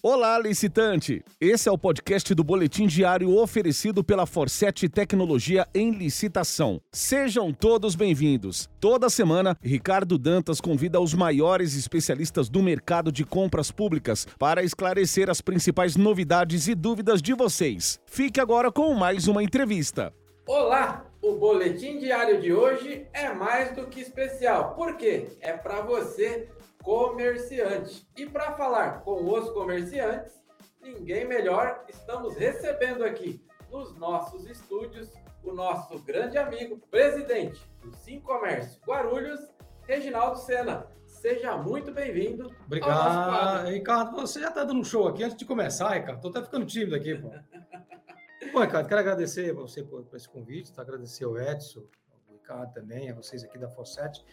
Olá, licitante! Esse é o podcast do Boletim Diário oferecido pela Forset Tecnologia em Licitação. Sejam todos bem-vindos. Toda semana, Ricardo Dantas convida os maiores especialistas do mercado de compras públicas para esclarecer as principais novidades e dúvidas de vocês. Fique agora com mais uma entrevista. Olá! O Boletim Diário de hoje é mais do que especial. Por quê? É para você comerciante. E para falar com os comerciantes, ninguém melhor, estamos recebendo aqui nos nossos estúdios o nosso grande amigo, presidente do Sim Comércio Guarulhos, Reginaldo Sena. Seja muito bem-vindo. Obrigado, Ricardo. Você já está dando um show aqui antes de começar, Ricardo. Estou até ficando tímido aqui, pô. Bom, Ricardo, quero agradecer a você por, por esse convite, tá? agradecer ao Edson, ao Ricardo também, a vocês aqui da Fosset.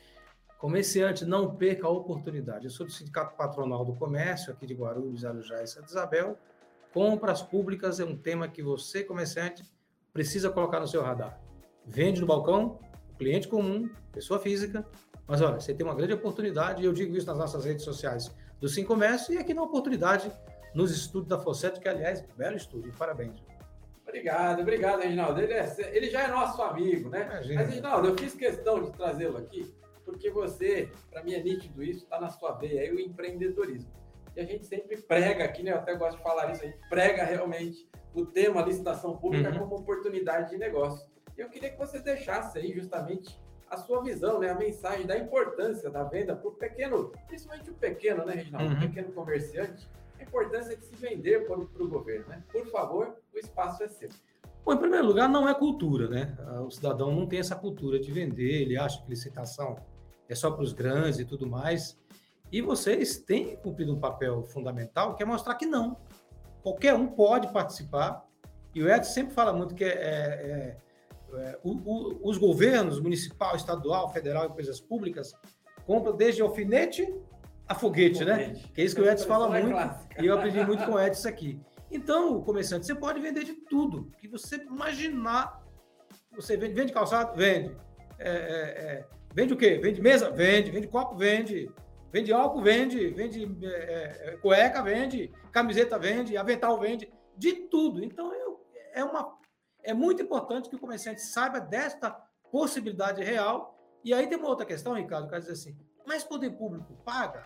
Comerciante, não perca a oportunidade. Eu sou do Sindicato Patronal do Comércio, aqui de Guarulhos, Arujá e Santa Isabel. Compras públicas é um tema que você, comerciante, precisa colocar no seu radar. Vende no balcão, cliente comum, pessoa física, mas olha, você tem uma grande oportunidade, e eu digo isso nas nossas redes sociais do Sim Comércio e aqui na oportunidade nos estúdios da Fosset, que aliás, belo estúdio, parabéns. Obrigado, obrigado, Reginaldo. Ele, é, ele já é nosso amigo, né? Imagina. Mas, Reginaldo, eu fiz questão de trazê-lo aqui porque você, para mim é nítido isso, está na sua veia aí o empreendedorismo. E a gente sempre prega aqui, né? Eu até gosto de falar isso, a gente prega realmente o tema licitação pública uhum. como oportunidade de negócio. E eu queria que você deixasse aí justamente a sua visão, né? A mensagem da importância da venda para o pequeno, principalmente o pequeno, né, Reginaldo? Uhum. O pequeno comerciante, a importância de se vender para o governo, né? Por favor, o espaço é seu. Bom, em primeiro lugar, não é cultura, né? O cidadão não tem essa cultura de vender, ele acha que licitação é só para os grandes e tudo mais. E vocês têm cumprido um papel fundamental, que é mostrar que não. Qualquer um pode participar. E o Edson sempre fala muito que é, é, é o, o, os governos, municipal, estadual, federal, empresas públicas, compram desde alfinete a foguete, né? né? Que é isso que o Edson fala é muito. E eu aprendi muito com o Edson aqui. Então, comerciante, você pode vender de tudo. que você imaginar. Você vende, vende calçado? Vende. É, é, é Vende o quê? Vende mesa? Vende. Vende copo? Vende. Vende álcool? Vende. Vende é, é, cueca? Vende. Camiseta? Vende. Avental? Vende. De tudo. Então, eu, é, uma, é muito importante que o comerciante saiba desta possibilidade real. E aí tem uma outra questão, Ricardo, que diz assim, mas poder público paga?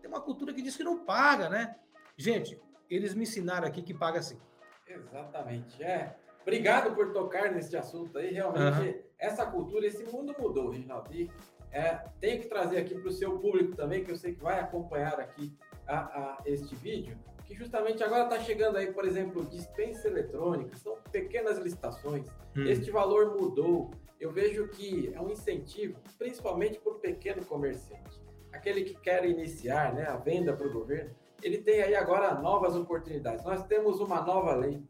Tem uma cultura que diz que não paga, né? Gente, eles me ensinaram aqui que paga sim. Exatamente. É. Obrigado por tocar nesse assunto aí. Realmente, uhum. essa cultura, esse mundo mudou, Reginaldo. E é, tenho que trazer aqui para o seu público também, que eu sei que vai acompanhar aqui a, a este vídeo, que justamente agora está chegando aí, por exemplo, dispensa eletrônica, são pequenas licitações. Hum. Este valor mudou. Eu vejo que é um incentivo, principalmente para o pequeno comerciante. Aquele que quer iniciar né, a venda para o governo, ele tem aí agora novas oportunidades. Nós temos uma nova lei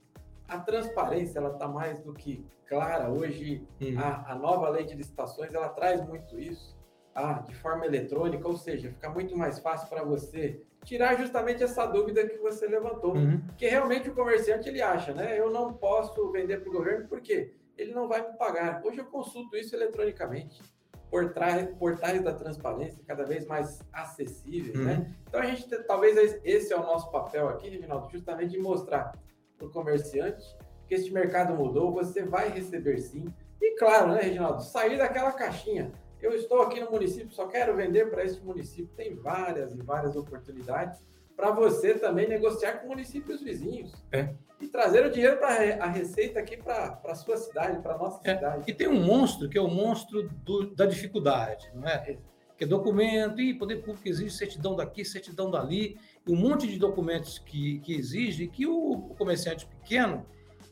a transparência ela está mais do que clara hoje. Uhum. A, a, nova lei de licitações ela traz muito isso, ah, de forma eletrônica, ou seja, fica muito mais fácil para você tirar justamente essa dúvida que você levantou, uhum. que realmente o comerciante ele acha, né? Eu não posso vender para o governo porque ele não vai me pagar. Hoje eu consulto isso eletronicamente. Portais, portais da transparência cada vez mais acessíveis, né? uhum. né? Então a gente talvez esse é o nosso papel aqui, Reginaldo, justamente de mostrar para o comerciante, que este mercado mudou, você vai receber sim. E claro, né, Reginaldo, sair daquela caixinha. Eu estou aqui no município, só quero vender para este município. Tem várias e várias oportunidades para você também negociar com municípios vizinhos. É. E trazer o dinheiro para a receita aqui para a sua cidade, para a nossa é. cidade. E tem um monstro que é o monstro do, da dificuldade, não é? Que é documento, e poder público exige certidão daqui, certidão dali um monte de documentos que, que exige que o, comerciante pequeno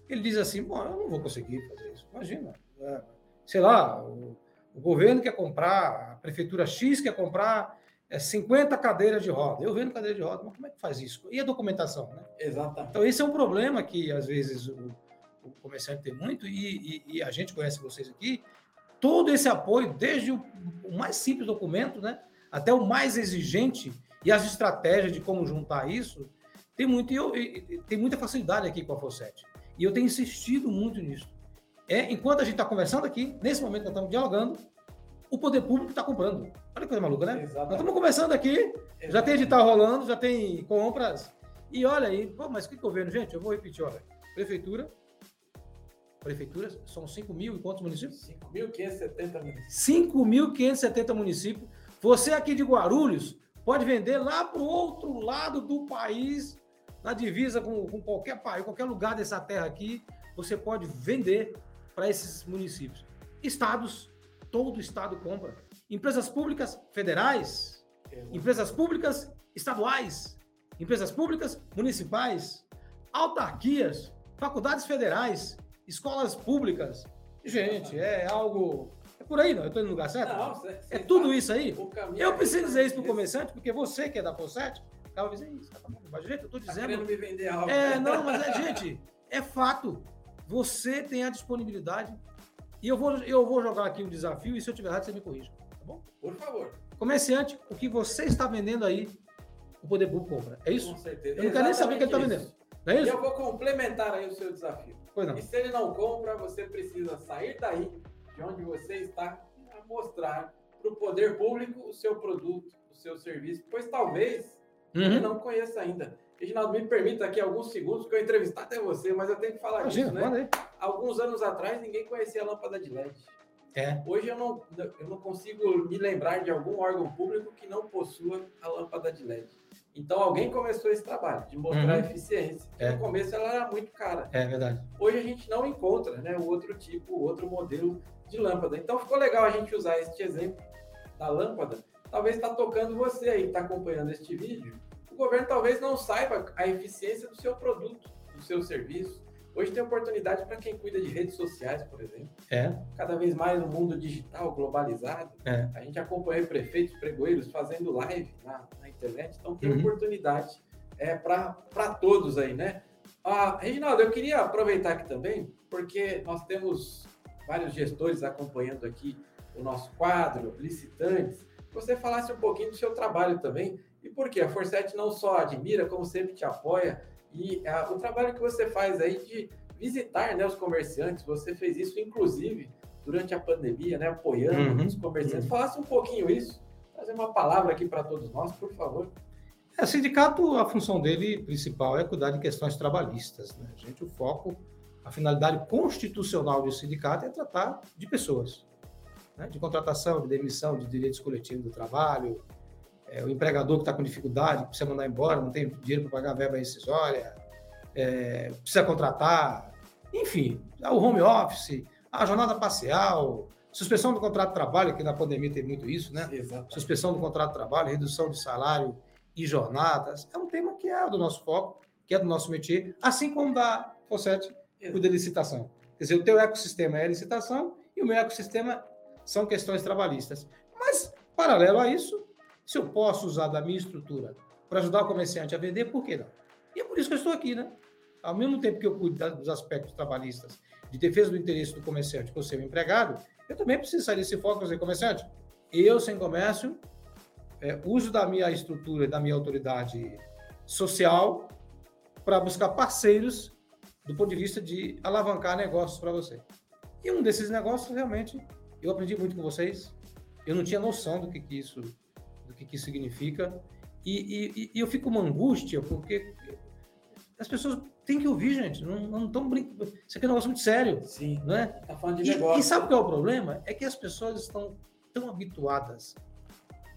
ele diz assim, bom, eu não vou conseguir fazer isso. Imagina, é, sei lá, o, o, governo quer comprar, a prefeitura X quer comprar é, 50 cadeiras de roda. Eu vendo cadeira de roda, mas como é que faz isso? E a documentação, né? Exatamente. Então esse é um problema que às vezes o, o comerciante tem muito e, e, e, a gente conhece vocês aqui. Todo esse apoio, desde o, o mais simples documento, né, até o mais exigente e as estratégias de como juntar isso, tem, muito, eu, tem muita facilidade aqui com a Fosset. E eu tenho insistido muito nisso. É, enquanto a gente está conversando aqui, nesse momento nós estamos dialogando, o poder público está comprando. Olha que coisa maluca, né? Exatamente. Nós estamos conversando aqui, Exatamente. já tem edital rolando, já tem compras. E olha aí, pô, mas que governo, gente? Eu vou repetir, olha. Prefeitura, prefeituras, são 5 mil e quantos municípios? 5.570 municípios. 5.570 municípios. Você aqui de Guarulhos pode vender lá para o outro lado do país, na divisa com, com qualquer país, qualquer lugar dessa terra aqui, você pode vender para esses municípios. Estados, todo estado compra. Empresas públicas federais, empresas públicas estaduais, empresas públicas municipais, autarquias, faculdades federais, escolas públicas. Gente, é algo. É por aí, não? Eu estou no lugar certo? Não, cê, é tudo isso aí? Eu preciso dizer isso para o comerciante, porque você que é da Fonsete, acaba dizendo isso, tá mas gente, eu estou Tá dizendo. querendo me vender algo. É, não, mas é, gente, é fato. Você tem a disponibilidade. E eu vou, eu vou jogar aqui um desafio, e se eu tiver errado, você me corrija. Tá bom? Por favor. Comerciante, o que você está vendendo aí, o poder público compra. É isso? Com certeza. Eu não quero nem saber o que ele está vendendo. Não é E isso? eu vou complementar aí o seu desafio. Pois não. E se ele não compra, você precisa sair daí, de onde você está, a mostrar para o poder público o seu produto, o seu serviço, pois talvez ele Uhum. não conheça ainda. Reginaldo, me permita aqui alguns segundos, que eu entrevistar até você, mas eu tenho que falar Imagina, disso, né? aí. Alguns anos atrás, ninguém conhecia a lâmpada de LED. É. Hoje eu não, eu não consigo me lembrar de algum órgão público que não possua a lâmpada de LED. Então alguém começou esse trabalho de mostrar Uhum. a eficiência. É. No começo ela era muito cara. É verdade. Hoje a gente não encontra né, o outro tipo, o outro modelo de lâmpada. Então ficou legal a gente usar este exemplo da lâmpada. Talvez está tocando você aí, está acompanhando este vídeo. O governo talvez não saiba a eficiência do seu produto, do seu serviço. Hoje tem oportunidade para quem cuida de redes sociais, por exemplo. É. Cada vez mais no mundo digital, globalizado. É. A gente acompanha prefeitos, pregoeiros fazendo live na, na internet. Então tem Uhum. oportunidade é, para todos aí, né? Ah, Reginaldo, eu queria aproveitar aqui também, porque nós temos vários gestores acompanhando aqui o nosso quadro, licitantes. Que você falasse um pouquinho do seu trabalho também. E por quê? A Forset não só admira, como sempre te apoia. E ah, o trabalho que você faz aí de visitar né, os comerciantes, você fez isso, inclusive, durante a pandemia, né, apoiando Uhum, os comerciantes. uhum. Falasse um pouquinho isso, trazer uma palavra aqui para todos nós, por favor. É, sindicato, a função dele principal é cuidar de questões trabalhistas. Né? Gente, o foco, a finalidade constitucional do sindicato é tratar de pessoas, né? de contratação, de demissão, de direitos coletivos do trabalho, é, o empregador que está com dificuldade, precisa mandar embora, não tem dinheiro para pagar a verba rescisória, é, precisa contratar, enfim, o home office, a jornada parcial, suspensão do contrato de trabalho, que na pandemia teve muito isso, né? Exato. suspensão do contrato de trabalho, redução de salário e jornadas, é um tema que é do nosso foco, que é do nosso métier, assim como da FOSET, o de licitação. Quer dizer, o teu ecossistema é licitação e o meu ecossistema são questões trabalhistas. Mas, paralelo a isso, se eu posso usar da minha estrutura para ajudar o comerciante a vender, por que não? E é por isso que eu estou aqui, né? Ao mesmo tempo que eu cuido dos aspectos trabalhistas, de defesa do interesse do comerciante, que eu um empregado, eu também preciso sair desse foco e dizer, comerciante, eu sem comércio, é, uso da minha estrutura e da minha autoridade social para buscar parceiros do ponto de vista de alavancar negócios para você. E um desses negócios, realmente, eu aprendi muito com vocês. Eu não tinha noção do que, que isso que, que isso significa. E, e- e eu fico uma angústia, porque as pessoas têm que ouvir, gente. Não estão brincando. Isso aqui é um negócio muito sério, Sim, não é? tá falando de E, negócio. e sabe qual é o problema? É que as pessoas estão tão habituadas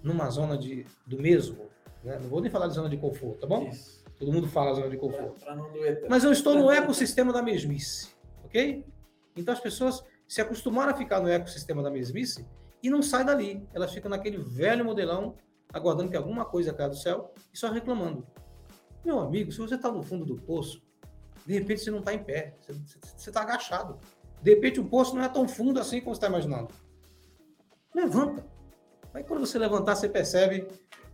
numa zona de, do mesmo. Né? Não vou nem falar de zona de conforto, tá bom? Isso. Todo mundo fala zona de conforto. Para não doer tanto. Mas eu estou no ecossistema da mesmice, ok? Então as pessoas se acostumaram a ficar no ecossistema da mesmice e não saem dali. Elas ficam naquele velho modelão, aguardando que alguma coisa caia do céu e só reclamando. Meu amigo, se você está no fundo do poço, de repente você não está em pé, você está agachado. De repente o poço não é tão fundo assim como você está imaginando. Levanta. Aí quando você levantar, você percebe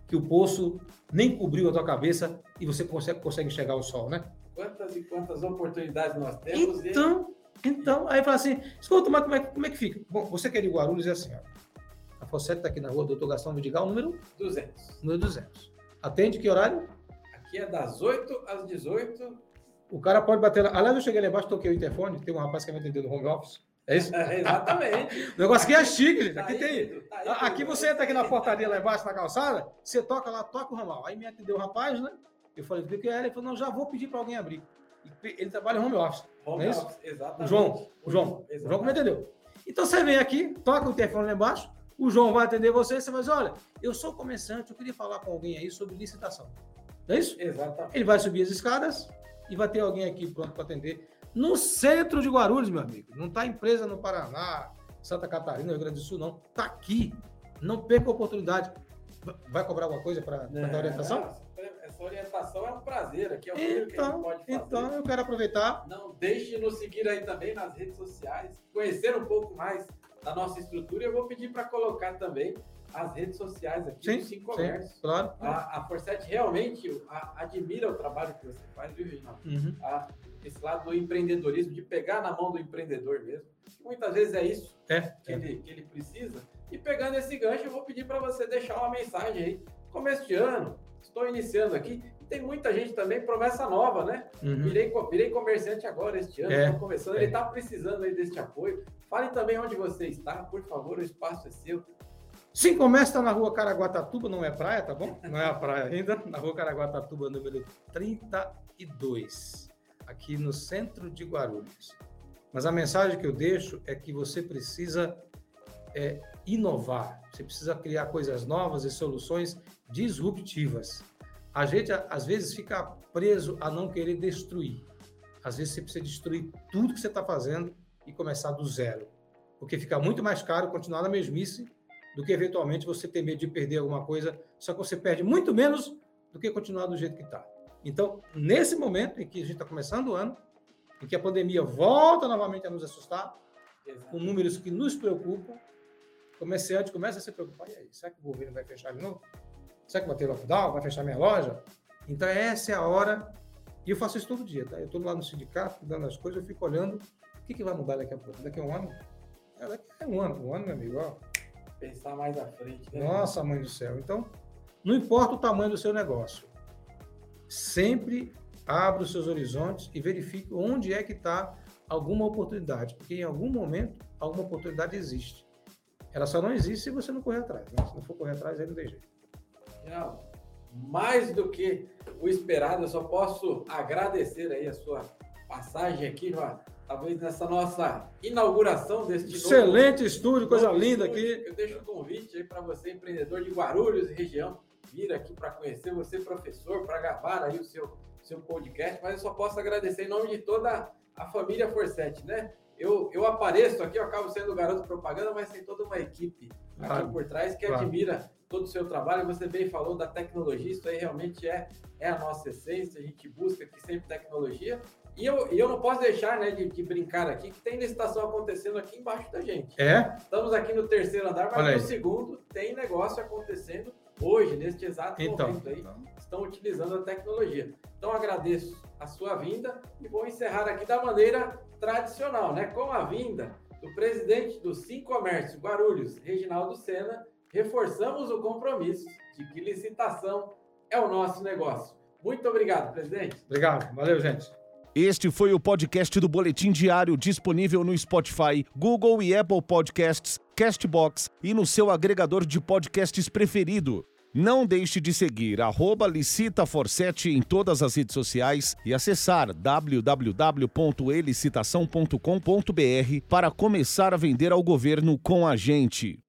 que o poço nem cobriu a tua cabeça e você consegue, consegue enxergar o sol, né? Quantas e quantas oportunidades nós temos e Então, então, aí fala assim, escuta, mas como é, que- como é que fica? Bom, você que é de Guarulhos é assim, ó. A Fossete está aqui na rua Doutor Gastão Vidigal, número, 200. número 200. Atende que horário? Aqui é das 8 às 18. O cara pode bater lá. Aliás, eu cheguei lá embaixo, toquei o interfone, tem um rapaz que vai atender no home office. É isso? É, exatamente. O negócio aqui é chique, gente. Tá Aqui aí, tem. Tá aí, Aqui você entra aqui na portaria lá embaixo na calçada, você toca lá, toca o ramal. Aí me atendeu o rapaz, né? Eu falei, o que é? Ele falou, não, já vou pedir para alguém abrir. Ele trabalha home office. Home é office, exatamente. O João, o João, exatamente. o João como entendeu? Então você vem aqui, toca o telefone lá embaixo, o João vai atender você, você vai dizer, olha, eu sou comerciante, eu queria falar com alguém aí sobre licitação. Não é isso? Exatamente. Ele vai subir as escadas e vai ter alguém aqui pronto para atender. No centro de Guarulhos, meu amigo. Não está empresa no Paraná, Santa Catarina, Rio Grande do Sul, não. Está aqui. Não perca a oportunidade. Vai cobrar alguma coisa para dar orientação? Essa orientação é um prazer. Aqui é o então, que a gente pode fazer. Então, eu quero aproveitar. Não deixe de nos seguir aí também nas redes sociais, conhecer um pouco mais da nossa estrutura. Eu vou pedir para colocar também as redes sociais aqui sim, do Cinco Comércio. Claro. A, a Forset realmente a, admira o trabalho que você faz, viu, Reginaldo? Uhum. A, esse lado do empreendedorismo, de pegar na mão do empreendedor mesmo. Muitas vezes é isso é, que, é. Ele, que ele precisa. E pegando esse gancho, eu vou pedir para você deixar uma mensagem aí. Começo de ano, estou iniciando aqui. Tem muita gente também, promessa nova, né? Uhum. Virei, virei comerciante agora este ano, estou é, começando. Ele está precisando aí deste apoio. Fale também onde você está, por favor, o espaço é seu. Sim, começa tá na rua Caraguatatuba, não é praia, tá bom? Não é a praia ainda, na rua Caraguatatuba, número 32, aqui no centro de Guarulhos. Mas a mensagem que eu deixo é que você precisa é, inovar, você precisa criar coisas novas e soluções disruptivas. A gente, às vezes, fica preso a não querer destruir. Às vezes, você precisa destruir tudo que você está fazendo e começar do zero. Porque fica muito mais caro continuar na mesmice do que eventualmente você ter medo de perder alguma coisa, só que você perde muito menos do que continuar do jeito que está. Então, nesse momento em que a gente está começando o ano, em que a pandemia volta novamente a nos assustar, Exato. com números que nos preocupam, comerciante começa a se preocupar, e aí, será que o governo vai fechar de novo? Será que vai ter lockdown? Vai fechar minha loja? Então, essa é a hora, e eu faço isso todo dia, tá? Eu estou lá no sindicato, dando as coisas, eu fico olhando, o que, que vai mudar daqui a pouco? Daqui a um ano? É, daqui a um ano, um ano, meu amigo, ó, Pensar mais à frente. Né? Nossa, mãe do céu. Então, não importa o tamanho do seu negócio, sempre abra os seus horizontes e verifique onde é que está alguma oportunidade, porque em algum momento alguma oportunidade existe. Ela só não existe se você não correr atrás. Né? Se não for correr atrás, aí não tem jeito. Não, mais do que o esperado, eu só posso agradecer aí a sua passagem aqui, João talvez nessa nossa inauguração deste Excelente novo, estúdio, coisa linda estúdio. aqui. Eu deixo um convite aí para você, empreendedor de Guarulhos e região, vir aqui para conhecer você, professor, para gravar aí o seu, seu podcast, mas eu só posso agradecer em nome de toda a família Forset, né? Eu, eu apareço aqui, eu acabo sendo garoto propaganda, mas tem toda uma equipe aqui claro, por trás que claro. admira todo o seu trabalho. Você bem falou da tecnologia, isso aí realmente é, é a nossa essência. A gente busca aqui sempre tecnologia e eu, eu não posso deixar né, de, de, brincar aqui que tem licitação acontecendo aqui embaixo da gente. É? Estamos aqui no terceiro andar, mas no segundo tem negócio acontecendo hoje, neste exato então, momento aí. Então. Estão utilizando a tecnologia. Então agradeço a sua vinda e vou encerrar aqui da maneira tradicional, né? Com a vinda do presidente do Sim Comércio Guarulhos, Reginaldo Sena, reforçamos o compromisso de que licitação é o nosso negócio. Muito obrigado, presidente. Obrigado. Valeu, gente. Este foi o podcast do Boletim Diário disponível no Spotify, Google e Apple Podcasts, Castbox e no seu agregador de podcasts preferido. Não deixe de seguir licitaforset em todas as redes sociais e acessar www.elicitação.com.br para começar a vender ao governo com a gente.